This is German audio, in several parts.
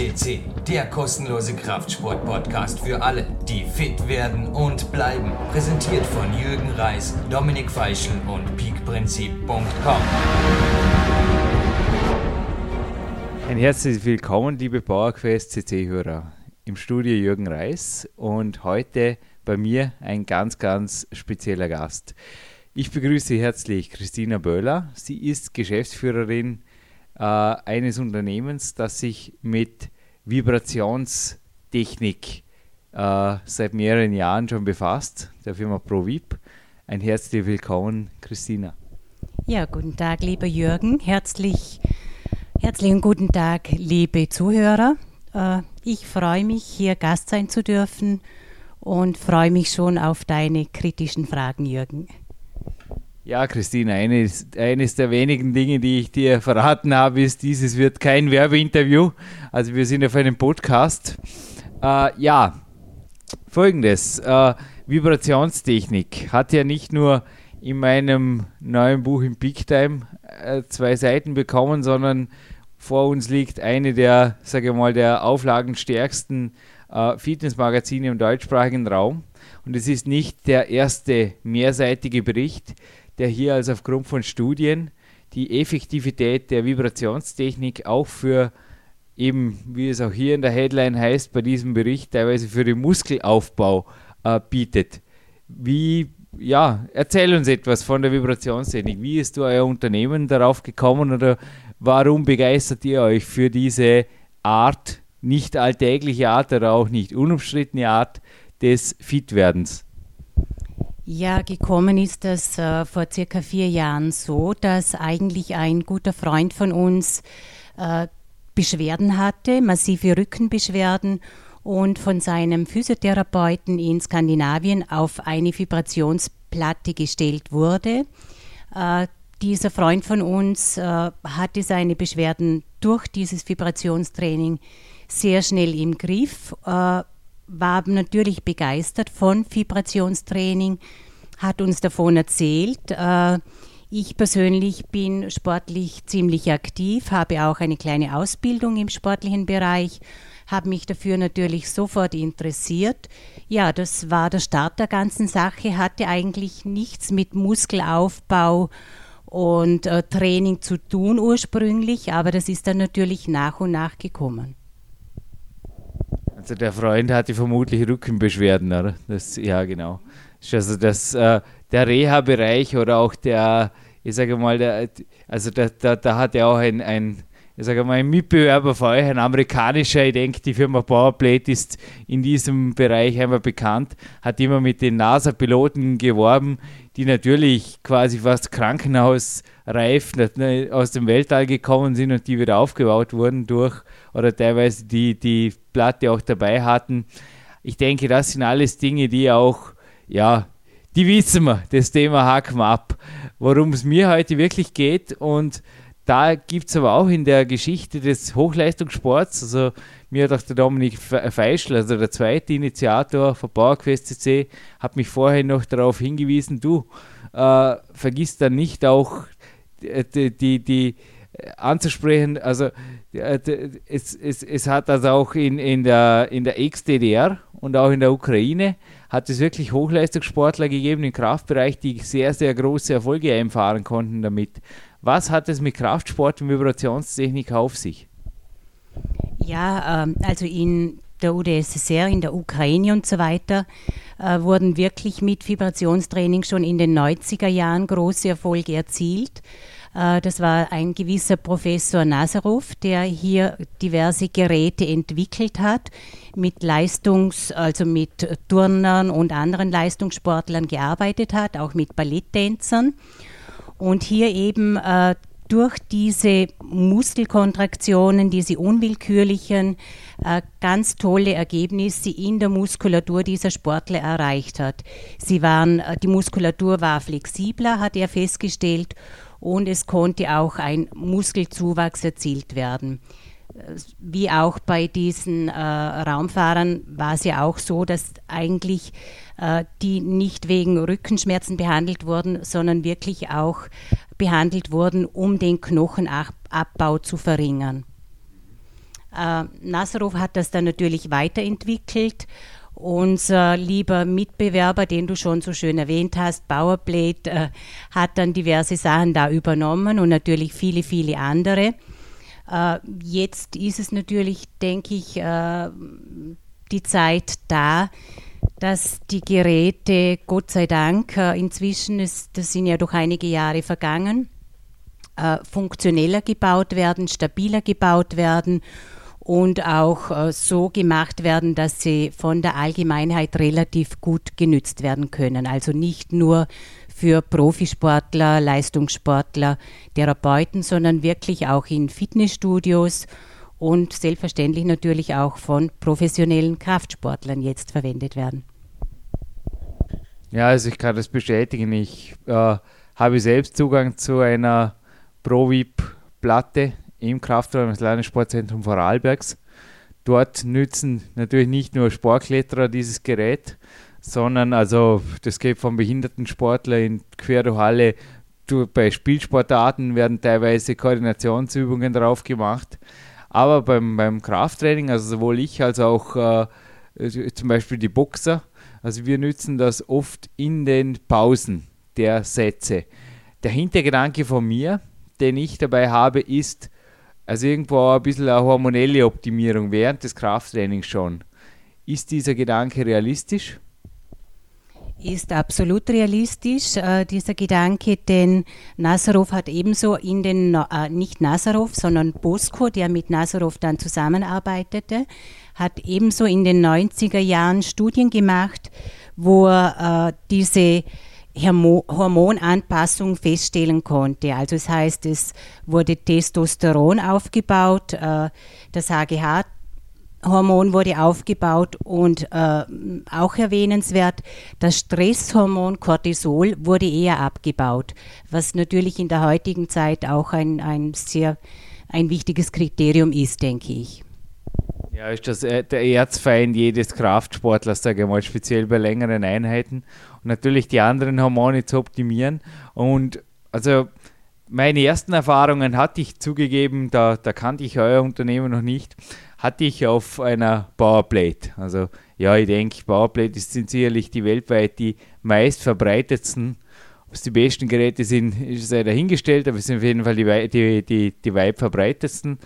CC, der kostenlose Kraftsport-Podcast für alle, die fit werden und bleiben. Präsentiert von Jürgen Reis, Dominik Feischl und peakprinzip.com. Ein herzliches Willkommen, liebe PowerQuest CC-Hörer. Im Studio Jürgen Reis und heute bei mir ein ganz, ganz spezieller Gast. Ich begrüße herzlich Christina Böhler. Sie ist Geschäftsführerin äh, eines Unternehmens, das sich mit Vibrationstechnik äh, seit mehreren Jahren schon befasst, der Firma ProVip. Ein herzliches Willkommen, Christina. Ja, guten Tag, lieber Jürgen. Herzlich, herzlichen guten Tag, liebe Zuhörer. Äh, ich freue mich, hier Gast sein zu dürfen und freue mich schon auf deine kritischen Fragen, Jürgen. Ja, Christine, eines, eines der wenigen Dinge, die ich dir verraten habe, ist, dieses wird kein Werbeinterview. Also wir sind auf einem Podcast. Äh, ja, folgendes. Äh, Vibrationstechnik hat ja nicht nur in meinem neuen Buch im Peak Time äh, zwei Seiten bekommen, sondern vor uns liegt eine der, sage ich mal, der auflagenstärksten äh, Fitnessmagazine im deutschsprachigen Raum. Und es ist nicht der erste mehrseitige Bericht, der hier also aufgrund von Studien die Effektivität der Vibrationstechnik auch für eben, wie es auch hier in der Headline heißt, bei diesem Bericht teilweise für den Muskelaufbau äh, bietet. Wie, ja, erzähl uns etwas von der Vibrationstechnik. Wie ist euer Unternehmen darauf gekommen oder warum begeistert ihr euch für diese Art, nicht alltägliche Art oder auch nicht unumstrittene Art des Fitwerdens? Ja, gekommen ist das äh, vor circa vier Jahren so, dass eigentlich ein guter Freund von uns äh, Beschwerden hatte, massive Rückenbeschwerden und von seinem Physiotherapeuten in Skandinavien auf eine Vibrationsplatte gestellt wurde. Äh, dieser Freund von uns äh, hatte seine Beschwerden durch dieses Vibrationstraining sehr schnell im Griff äh, war natürlich begeistert von Vibrationstraining, hat uns davon erzählt. Äh, ich persönlich bin sportlich ziemlich aktiv, habe auch eine kleine Ausbildung im sportlichen Bereich, habe mich dafür natürlich sofort interessiert. Ja, das war der Start der ganzen Sache, hatte eigentlich nichts mit Muskelaufbau und äh, Training zu tun ursprünglich, aber das ist dann natürlich nach und nach gekommen. Also der Freund hatte vermutlich Rückenbeschwerden, oder? Das, ja, genau. Also das, äh, der Reha-Bereich oder auch der, ich sage mal, der, also da, da, da hat er auch ein, ein, ich sage mal, ein Mitbewerber für euch, ein amerikanischer, ich denke, die Firma Powerplate ist in diesem Bereich einmal bekannt, hat immer mit den NASA-Piloten geworben, die natürlich quasi fast krankenhausreif aus dem Weltall gekommen sind und die wieder aufgebaut wurden durch, oder teilweise die, die Platte auch dabei hatten. Ich denke, das sind alles Dinge, die auch, ja, die wissen wir, das Thema haken wir ab. Worum es mir heute wirklich geht und da gibt es aber auch in der Geschichte des Hochleistungssports, also mir hat auch der Dominik Feischl, also der zweite Initiator von PowerQuest CC, hat mich vorher noch darauf hingewiesen, du äh, vergiss dann nicht auch die, die, die anzusprechen, also es, es, es hat also auch in, in der, in der Ex-DDR und auch in der Ukraine hat es wirklich Hochleistungssportler gegeben im Kraftbereich, die sehr, sehr große Erfolge einfahren konnten damit. Was hat es mit Kraftsport und Vibrationstechnik auf sich? Ja, ähm, also in der UdSSR, in der Ukraine und so weiter, äh, wurden wirklich mit Vibrationstraining schon in den 90er Jahren große Erfolge erzielt. Äh, das war ein gewisser Professor Nazarov, der hier diverse Geräte entwickelt hat, mit Leistungs-, also mit Turnern und anderen Leistungssportlern gearbeitet hat, auch mit Balletttänzern. Und hier eben äh, durch diese Muskelkontraktionen, diese unwillkürlichen, äh, ganz tolle Ergebnisse in der Muskulatur dieser Sportler erreicht hat. Sie waren, äh, die Muskulatur war flexibler, hat er festgestellt, und es konnte auch ein Muskelzuwachs erzielt werden. Wie auch bei diesen äh, Raumfahrern war es ja auch so, dass eigentlich äh, die nicht wegen Rückenschmerzen behandelt wurden, sondern wirklich auch behandelt wurden, um den Knochenabbau zu verringern. Äh, Nazarov hat das dann natürlich weiterentwickelt. Unser lieber Mitbewerber, den du schon so schön erwähnt hast, Powerplate, äh, hat dann diverse Sachen da übernommen und natürlich viele, viele andere. Äh, jetzt ist es natürlich, denke ich, äh, die Zeit da, dass die Geräte, Gott sei Dank, äh, inzwischen, ist, das sind ja doch einige Jahre vergangen, funktioneller gebaut werden, stabiler gebaut werden und auch so gemacht werden, dass sie von der Allgemeinheit relativ gut genützt werden können. Also nicht nur für Profisportler, Leistungssportler, Therapeuten, sondern wirklich auch in Fitnessstudios und selbstverständlich natürlich auch von professionellen Kraftsportlern jetzt verwendet werden. Ja, also ich kann das bestätigen. Ich äh, habe selbst Zugang zu einer ProVip-Platte im Kraftraum des Landessportzentrums Vorarlbergs. Dort nützen natürlich nicht nur Sportkletterer dieses Gerät, sondern also das geht vom Behindertensportler in Querhalle bei Spielsportarten werden teilweise Koordinationsübungen drauf gemacht. Aber beim, beim Krafttraining, also sowohl ich als auch äh, zum Beispiel die Boxer, also wir nützen das oft in den Pausen der Sätze. Der Hintergedanke von mir, den ich dabei habe, ist also irgendwo ein bisschen eine hormonelle Optimierung während des Krafttrainings schon. Ist dieser Gedanke realistisch? Ist absolut realistisch, äh, dieser Gedanke, denn Nazarov hat ebenso in den, äh, nicht Nazarov, sondern Bosco, der mit Nazarov dann zusammenarbeitete, hat ebenso in den 90er Jahren Studien gemacht, wo er äh, diese Hormonanpassung feststellen konnte. Also das heißt, es wurde Testosteron aufgebaut, äh, das HGH Hormon wurde aufgebaut und äh, auch erwähnenswert, das Stresshormon Cortisol wurde eher abgebaut, was natürlich in der heutigen Zeit auch ein, ein sehr ein wichtiges Kriterium ist, denke ich. Ja, ist das äh, der Erzfeind jedes Kraftsportlers, sage ich mal, speziell bei längeren Einheiten. Und natürlich die anderen Hormone zu optimieren. Und also meine ersten Erfahrungen hatte ich zugegeben, da, da kannte ich euer Unternehmen noch nicht, hatte ich auf einer Powerplate. Also ja, ich denke, Powerplate sind sicherlich die weltweit die meist verbreitetsten. Ob es die besten Geräte sind, ist sei dahingestellt, aber es sind auf jeden Fall die, die, die, die weit verbreitetsten.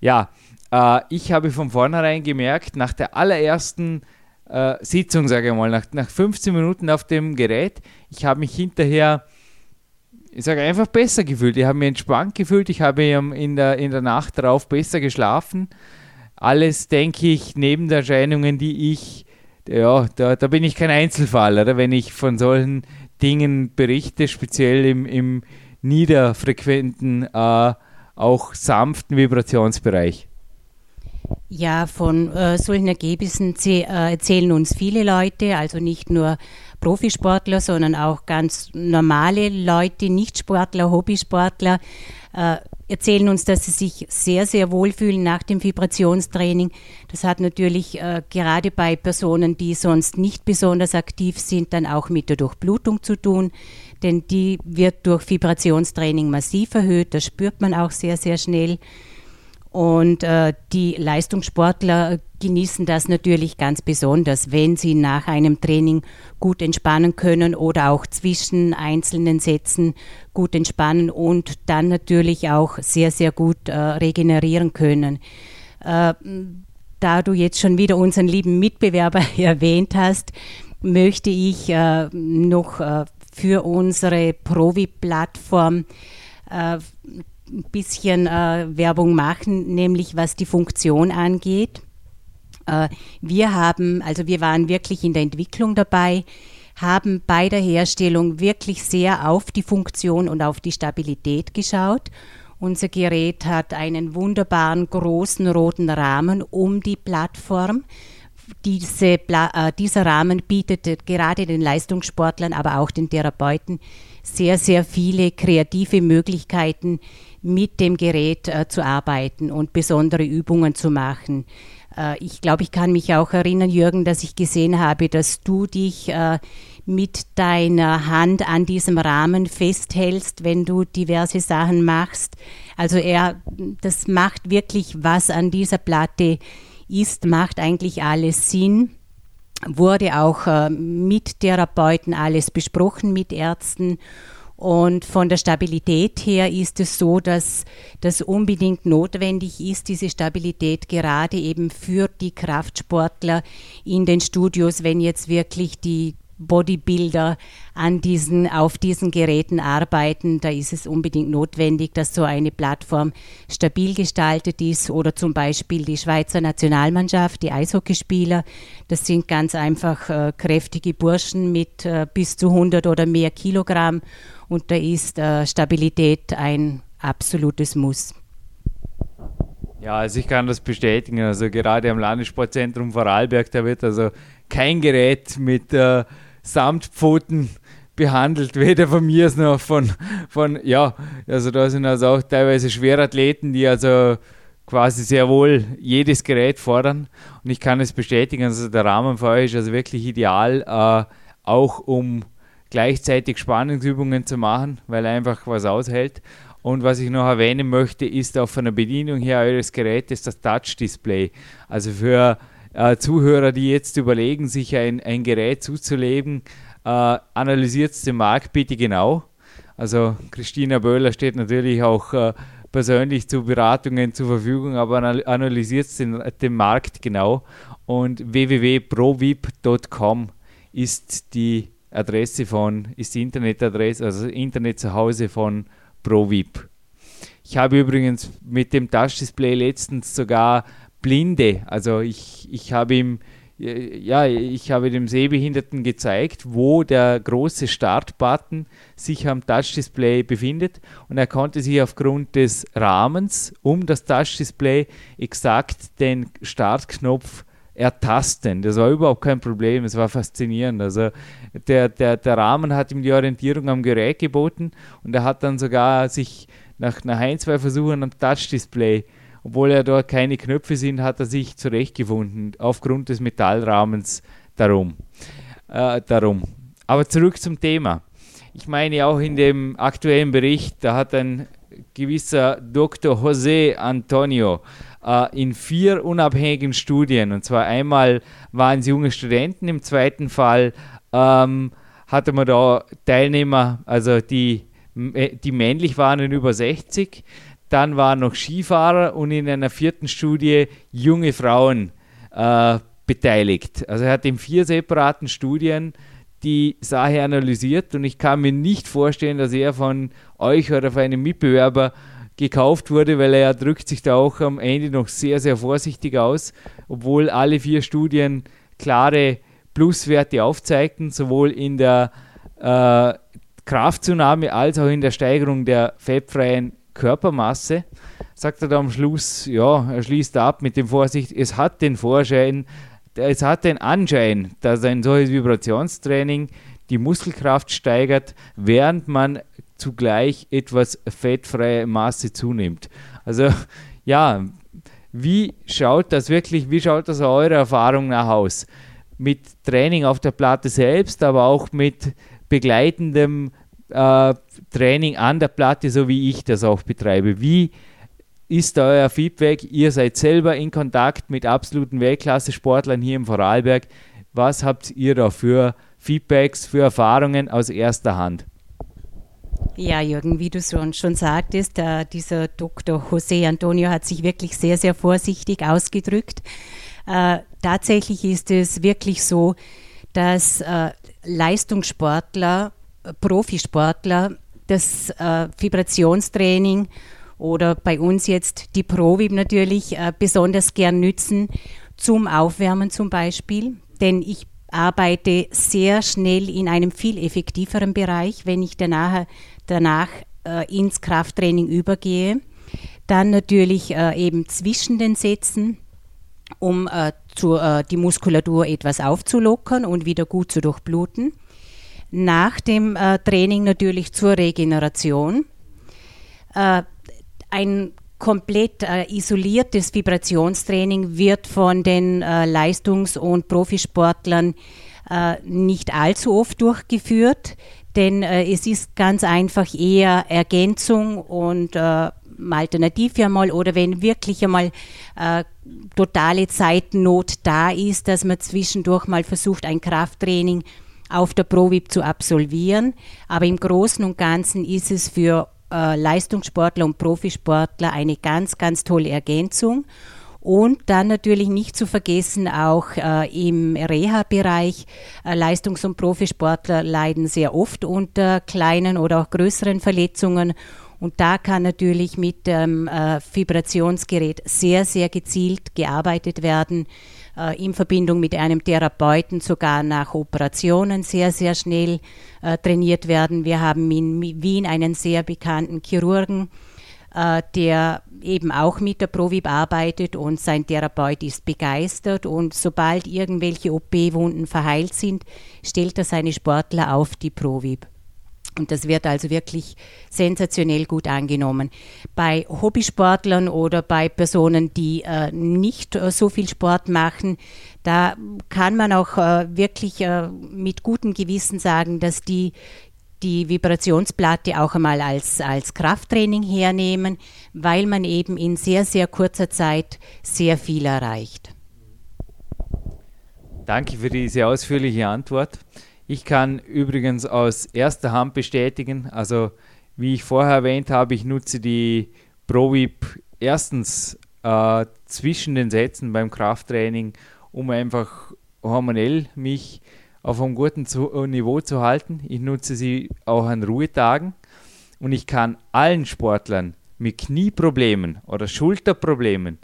Ja, äh, ich habe von vornherein gemerkt, nach der allerersten äh, Sitzung, sage ich mal, nach, nach 15 Minuten auf dem Gerät, ich habe mich hinterher, ich sage einfach besser gefühlt. Ich habe mich entspannt gefühlt, ich habe in der, in der Nacht darauf besser geschlafen. Alles, denke ich, Nebenerscheinungen, die ich, ja, da, da bin ich kein Einzelfall, oder? wenn ich von solchen Dingen berichte, speziell im, im niederfrequenten, äh, auch sanften Vibrationsbereich. Ja, von äh, solchen Ergebnissen äh, erzählen uns viele Leute, also nicht nur Profisportler, sondern auch ganz normale Leute, Nichtsportler, Hobbysportler, äh, erzählen uns, dass sie sich sehr, sehr wohlfühlen nach dem Vibrationstraining. Das hat natürlich äh, gerade bei Personen, die sonst nicht besonders aktiv sind, dann auch mit der Durchblutung zu tun, denn die wird durch Vibrationstraining massiv erhöht. Das spürt man auch sehr, sehr schnell. Und äh, die Leistungssportler genießen das natürlich ganz besonders, wenn sie nach einem Training gut entspannen können oder auch zwischen einzelnen Sätzen gut entspannen und dann natürlich auch sehr, sehr gut äh, regenerieren können. Äh, da du jetzt schon wieder unseren lieben Mitbewerber erwähnt hast, möchte ich äh, noch äh, für unsere Provi-Plattform äh, bisschen äh, Werbung machen, nämlich was die Funktion angeht. Äh, wir haben, also wir waren wirklich in der Entwicklung dabei, haben bei der Herstellung wirklich sehr auf die Funktion und auf die Stabilität geschaut. Unser Gerät hat einen wunderbaren großen roten Rahmen um die Plattform. Diese, äh, dieser Rahmen bietet gerade den Leistungssportlern, aber auch den Therapeuten sehr, sehr viele kreative Möglichkeiten, mit dem Gerät äh, zu arbeiten und besondere Übungen zu machen. Äh, ich glaube, ich kann mich auch erinnern, Jürgen, dass ich gesehen habe, dass du dich äh, mit deiner Hand an diesem Rahmen festhältst, wenn du diverse Sachen machst. Also er, das macht wirklich was an dieser Platte ist, macht eigentlich alles Sinn. Wurde auch äh, mit Therapeuten alles besprochen, mit Ärzten. Und von der Stabilität her ist es so, dass das unbedingt notwendig ist, diese Stabilität gerade eben für die Kraftsportler in den Studios, wenn jetzt wirklich die Bodybuilder an diesen, auf diesen Geräten arbeiten. Da ist es unbedingt notwendig, dass so eine Plattform stabil gestaltet ist oder zum Beispiel die Schweizer Nationalmannschaft, die Eishockeyspieler. Das sind ganz einfach äh, kräftige Burschen mit äh, bis zu 100 oder mehr Kilogramm und da ist äh, Stabilität ein absolutes Muss. Ja, also ich kann das bestätigen. Also gerade am Landessportzentrum Vorarlberg, da wird also kein Gerät mit äh, Samtpfoten behandelt, weder von mir noch von, von, ja, also da sind also auch teilweise Schwerathleten, die also quasi sehr wohl jedes Gerät fordern. Und ich kann es bestätigen, also der Rahmen für euch ist also wirklich ideal, äh, auch um gleichzeitig Spannungsübungen zu machen, weil er einfach was aushält. Und was ich noch erwähnen möchte, ist auch von der Bedienung her eures Gerätes das Touch-Display. Also für äh, Zuhörer, die jetzt überlegen, sich ein, ein Gerät zuzulegen, äh, analysiert den Markt bitte genau. Also Christina Böhler steht natürlich auch äh, persönlich zu Beratungen zur Verfügung, aber analysiert den, den Markt genau. Und www.provip.com ist die Adresse von, ist die Internetadresse, also Internet zu Hause von ProVip. Ich habe übrigens mit dem Touchdisplay letztens sogar Blinde. Also ich, ich habe ihm ja, ich habe dem Sehbehinderten gezeigt, wo der große Startbutton sich am Touchdisplay befindet und er konnte sich aufgrund des Rahmens um das Touchdisplay exakt den Startknopf ertasten. Das war überhaupt kein Problem, es war faszinierend. Also der, der, der Rahmen hat ihm die Orientierung am Gerät geboten und er hat dann sogar sich nach, nach ein, zwei Versuchen am Touchdisplay obwohl er dort keine Knöpfe sind, hat er sich zurechtgefunden, aufgrund des Metallrahmens darum. Äh, darum. Aber zurück zum Thema. Ich meine auch in dem aktuellen Bericht, da hat ein gewisser Dr. José Antonio äh, in vier unabhängigen Studien, und zwar einmal waren es junge Studenten, im zweiten Fall ähm, hatte man da Teilnehmer, also die, die männlich waren und über 60, dann waren noch Skifahrer und in einer vierten Studie junge Frauen äh, beteiligt. Also er hat in vier separaten Studien die Sache analysiert und ich kann mir nicht vorstellen, dass er von euch oder von einem Mitbewerber gekauft wurde, weil er drückt sich da auch am Ende noch sehr, sehr vorsichtig aus, obwohl alle vier Studien klare Pluswerte aufzeigten, sowohl in der äh, Kraftzunahme als auch in der Steigerung der fettfreien Körpermasse, sagt er da am Schluss, ja, er schließt ab mit dem Vorsicht, es hat den Vorschein, es hat den Anschein, dass ein solches Vibrationstraining die Muskelkraft steigert, während man zugleich etwas fettfreie Masse zunimmt. Also ja, wie schaut das wirklich, wie schaut das eurer Erfahrung nach aus? Mit Training auf der Platte selbst, aber auch mit begleitendem äh, Training an der Platte, so wie ich das auch betreibe. Wie ist euer Feedback? Ihr seid selber in Kontakt mit absoluten Weltklasse-Sportlern hier im Vorarlberg. Was habt ihr da für Feedbacks, für Erfahrungen aus erster Hand? Ja, Jürgen, wie du schon, schon sagtest, äh, dieser Dr. José Antonio hat sich wirklich sehr, sehr vorsichtig ausgedrückt. Äh, tatsächlich ist es wirklich so, dass äh, Leistungssportler Profisportler das äh, Vibrationstraining oder bei uns jetzt die ProVib natürlich äh, besonders gern nützen zum Aufwärmen zum Beispiel. Denn ich arbeite sehr schnell in einem viel effektiveren Bereich, wenn ich danach, danach äh, ins Krafttraining übergehe. Dann natürlich äh, eben zwischen den Sätzen, um äh, zu, äh, die Muskulatur etwas aufzulockern und wieder gut zu durchbluten nach dem äh, Training natürlich zur Regeneration. Äh, ein komplett äh, isoliertes Vibrationstraining wird von den äh, Leistungs- und Profisportlern äh, nicht allzu oft durchgeführt, denn äh, es ist ganz einfach eher Ergänzung und äh, Alternative einmal oder wenn wirklich einmal äh, totale Zeitnot da ist, dass man zwischendurch mal versucht, ein Krafttraining auf der ProVip zu absolvieren. Aber im Großen und Ganzen ist es für äh, Leistungssportler und Profisportler eine ganz, ganz tolle Ergänzung. Und dann natürlich nicht zu vergessen, auch äh, im Reha-Bereich, äh, Leistungs- und Profisportler leiden sehr oft unter kleinen oder auch größeren Verletzungen. Und da kann natürlich mit dem äh, Vibrationsgerät sehr, sehr gezielt gearbeitet werden äh, in Verbindung mit einem Therapeuten sogar nach Operationen sehr, sehr schnell äh, trainiert werden. Wir haben in Wien einen sehr bekannten Chirurgen, äh, der eben auch mit der Provib arbeitet und sein Therapeut ist begeistert und sobald irgendwelche OP-Wunden verheilt sind, stellt er seine Sportler auf die Provib. Und das wird also wirklich sensationell gut angenommen. Bei Hobbysportlern oder bei Personen, die äh, nicht äh, so viel Sport machen, da kann man auch äh, wirklich äh, mit gutem Gewissen sagen, dass die die Vibrationsplatte auch einmal als, als Krafttraining hernehmen, weil man eben in sehr, sehr kurzer Zeit sehr viel erreicht. Danke für diese ausführliche Antwort. Ich kann übrigens aus erster Hand bestätigen, also wie ich vorher erwähnt habe, ich nutze die ProVip erstens äh, zwischen den Sätzen beim Krafttraining, um einfach hormonell mich auf einem guten äh, Niveau zu halten. Ich nutze sie auch an Ruhetagen und ich kann allen Sportlern mit Knieproblemen oder Schulterproblemen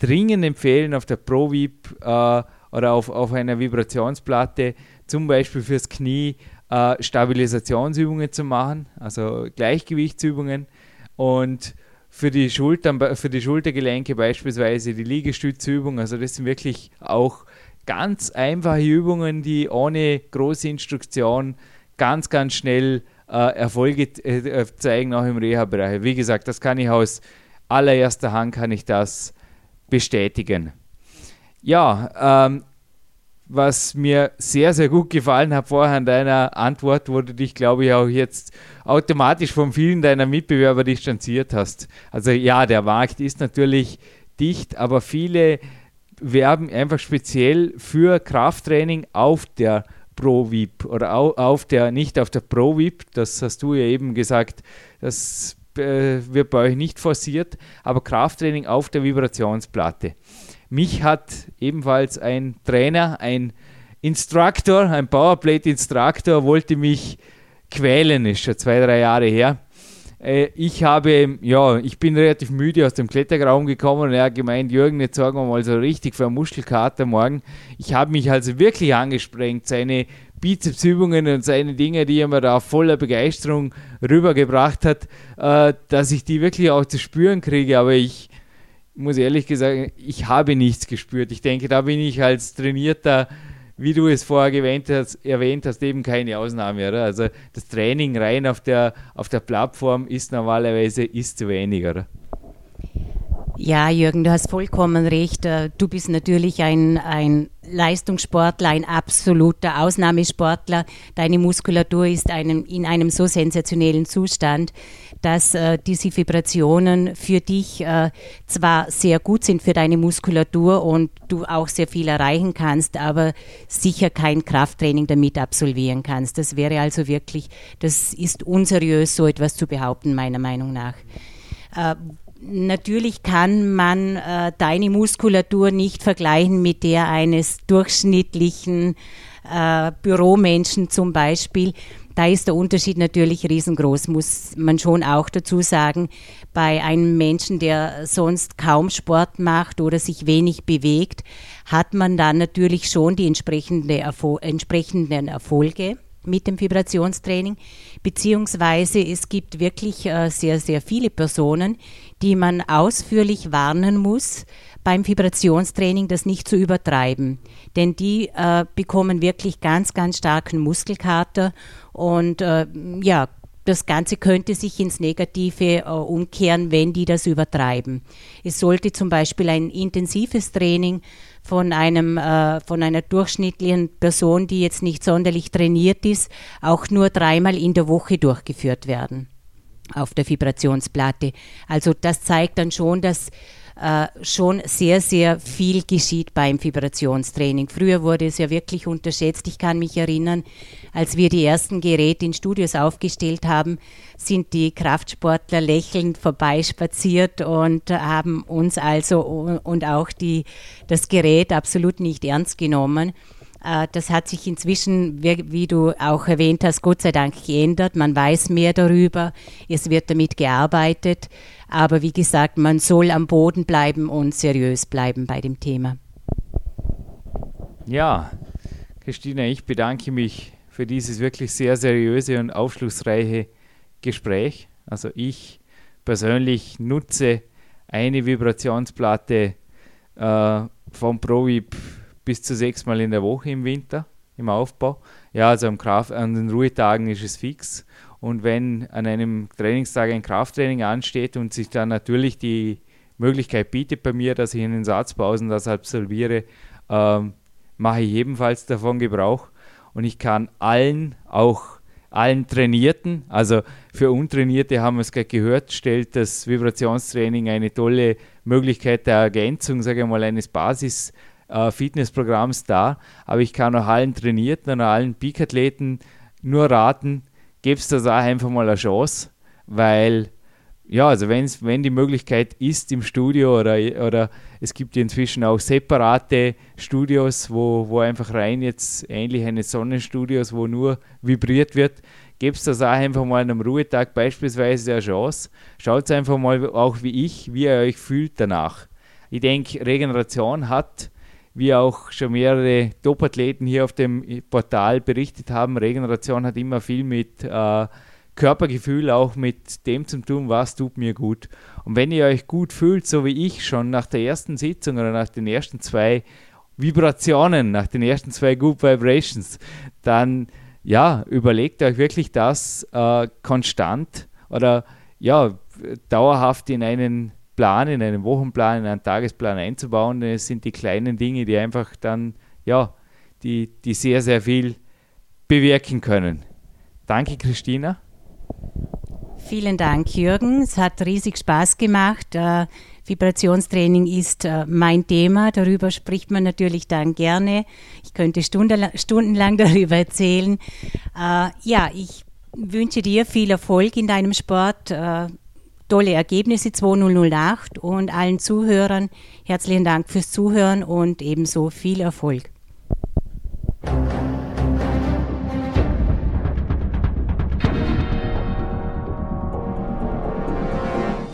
dringend empfehlen, auf der ProVip äh, oder auf, auf einer Vibrationsplatte zum Beispiel fürs Knie äh, Stabilisationsübungen zu machen, also Gleichgewichtsübungen und für die Schultern, für die Schultergelenke beispielsweise die Liegestützübung. Also das sind wirklich auch ganz einfache Übungen, die ohne große Instruktion ganz, ganz schnell äh, Erfolge äh, zeigen, auch im Reha-Bereich. Wie gesagt, das kann ich aus allererster Hand kann ich das bestätigen. Ja, ähm, was mir sehr, sehr gut gefallen hat vorher an deiner Antwort, wo du dich, glaube ich, auch jetzt automatisch von vielen deiner Mitbewerber distanziert hast. Also ja, der Markt ist natürlich dicht, aber viele werben einfach speziell für Krafttraining auf der ProVip oder auf der, nicht auf der ProVip, das hast du ja eben gesagt, das äh, wird bei euch nicht forciert, aber Krafttraining auf der Vibrationsplatte. Mich hat ebenfalls ein Trainer, ein Instructor, ein Powerplate-Instructor, wollte mich quälen, ist schon zwei, drei Jahre her. Äh, ich habe, ja, ich bin relativ müde aus dem Kletterraum gekommen und er hat gemeint, Jürgen, jetzt sagen wir mal so richtig für einen Muskelkater morgen. Ich habe mich also wirklich angesprengt, seine Bizepsübungen und seine Dinge, die er mir da voller Begeisterung rübergebracht hat, äh, dass ich die wirklich auch zu spüren kriege. Aber ich muss ehrlich gesagt, ich habe nichts gespürt. Ich denke, da bin ich als trainierter, wie du es vorher erwähnt hast, erwähnt hast eben keine Ausnahme. Oder? Also das Training rein auf der, auf der Plattform ist normalerweise ist zu wenig. Oder? Ja, Jürgen, du hast vollkommen recht. Äh, du bist natürlich ein, ein Leistungssportler, ein absoluter Ausnahmesportler. Deine Muskulatur ist einem, in einem so sensationellen Zustand, dass äh, diese Vibrationen für dich äh, zwar sehr gut sind für deine Muskulatur und du auch sehr viel erreichen kannst, aber sicher kein Krafttraining damit absolvieren kannst. Das wäre also wirklich, das ist unseriös, so etwas zu behaupten, meiner Meinung nach. Äh, Natürlich kann man äh, deine Muskulatur nicht vergleichen mit der eines durchschnittlichen äh, Büromenschen zum Beispiel. Da ist der Unterschied natürlich riesengroß, muss man schon auch dazu sagen. Bei einem Menschen, der sonst kaum Sport macht oder sich wenig bewegt, hat man dann natürlich schon die entsprechende Erfol entsprechenden Erfolge mit dem Vibrationstraining, beziehungsweise es gibt wirklich äh, sehr, sehr viele Personen, die man ausführlich warnen muss, beim Vibrationstraining das nicht zu übertreiben. Denn die äh, bekommen wirklich ganz, ganz starken Muskelkater und äh, ja, das Ganze könnte sich ins Negative äh, umkehren, wenn die das übertreiben. Es sollte zum Beispiel ein intensives Training von, einem, äh, von einer durchschnittlichen Person, die jetzt nicht sonderlich trainiert ist, auch nur dreimal in der Woche durchgeführt werden auf der Vibrationsplatte. Also das zeigt dann schon, dass äh, schon sehr, sehr viel geschieht beim Vibrationstraining. Früher wurde es ja wirklich unterschätzt. Ich kann mich erinnern, als wir die ersten Geräte in Studios aufgestellt haben, sind die Kraftsportler lächelnd vorbeispaziert und haben uns also und auch die, das Gerät absolut nicht ernst genommen. Äh, das hat sich inzwischen, wie du auch erwähnt hast, Gott sei Dank geändert. Man weiß mehr darüber, es wird damit gearbeitet. Aber wie gesagt, man soll am Boden bleiben und seriös bleiben bei dem Thema. Ja, Christina, ich bedanke mich für dieses wirklich sehr seriöse und aufschlussreiche Gespräch. Also ich persönlich nutze eine Vibrationsplatte äh, vom ProVip bis zu sechsmal in der Woche im Winter im Aufbau. Ja, also am Kraft, an den Ruhetagen ist es fix. Und wenn an einem Trainingstag ein Krafttraining ansteht und sich dann natürlich die Möglichkeit bietet bei mir, dass ich in den Satzpausen das absolviere, ähm, mache ich ebenfalls davon Gebrauch. Und ich kann allen, auch allen Trainierten, also für Untrainierte haben wir es gerade gehört, stellt das Vibrationstraining eine tolle Möglichkeit der Ergänzung, sage ich mal, eines Basis- äh, Fitnessprogramms da, aber ich kann auch allen Trainierten und allen Peak-Athleten nur raten, gebt das auch einfach mal eine Chance, weil ja, also wenn's, wenn die Möglichkeit ist im Studio oder, oder es gibt inzwischen auch separate Studios, wo, wo einfach rein jetzt ähnlich eines Sonnenstudios, wo nur vibriert wird, gebt das auch einfach mal an einem Ruhetag beispielsweise eine Chance. Schaut einfach mal auch wie ich, wie ihr euch fühlt danach. Ich denke, Regeneration hat wie auch schon mehrere Top-Athleten hier auf dem Portal berichtet haben, Regeneration hat immer viel mit äh, Körpergefühl, auch mit dem zu tun, was tut mir gut. Und wenn ihr euch gut fühlt, so wie ich schon nach der ersten Sitzung oder nach den ersten zwei Vibrationen, nach den ersten zwei Good Vibrations, dann ja, überlegt euch wirklich das äh, konstant oder ja, dauerhaft in einen Plan, in einen Wochenplan, in einen Tagesplan einzubauen. Es sind die kleinen Dinge, die einfach dann, ja, die, die sehr, sehr viel bewirken können. Danke, Christina. Vielen Dank, Jürgen. Es hat riesig Spaß gemacht. Äh, Vibrationstraining ist äh, mein Thema. Darüber spricht man natürlich dann gerne. Ich könnte stundenlang darüber erzählen. Äh, ja, ich wünsche dir viel Erfolg in deinem Sport. Tolle Ergebnisse 2008 und allen Zuhörern herzlichen Dank fürs Zuhören und ebenso viel Erfolg.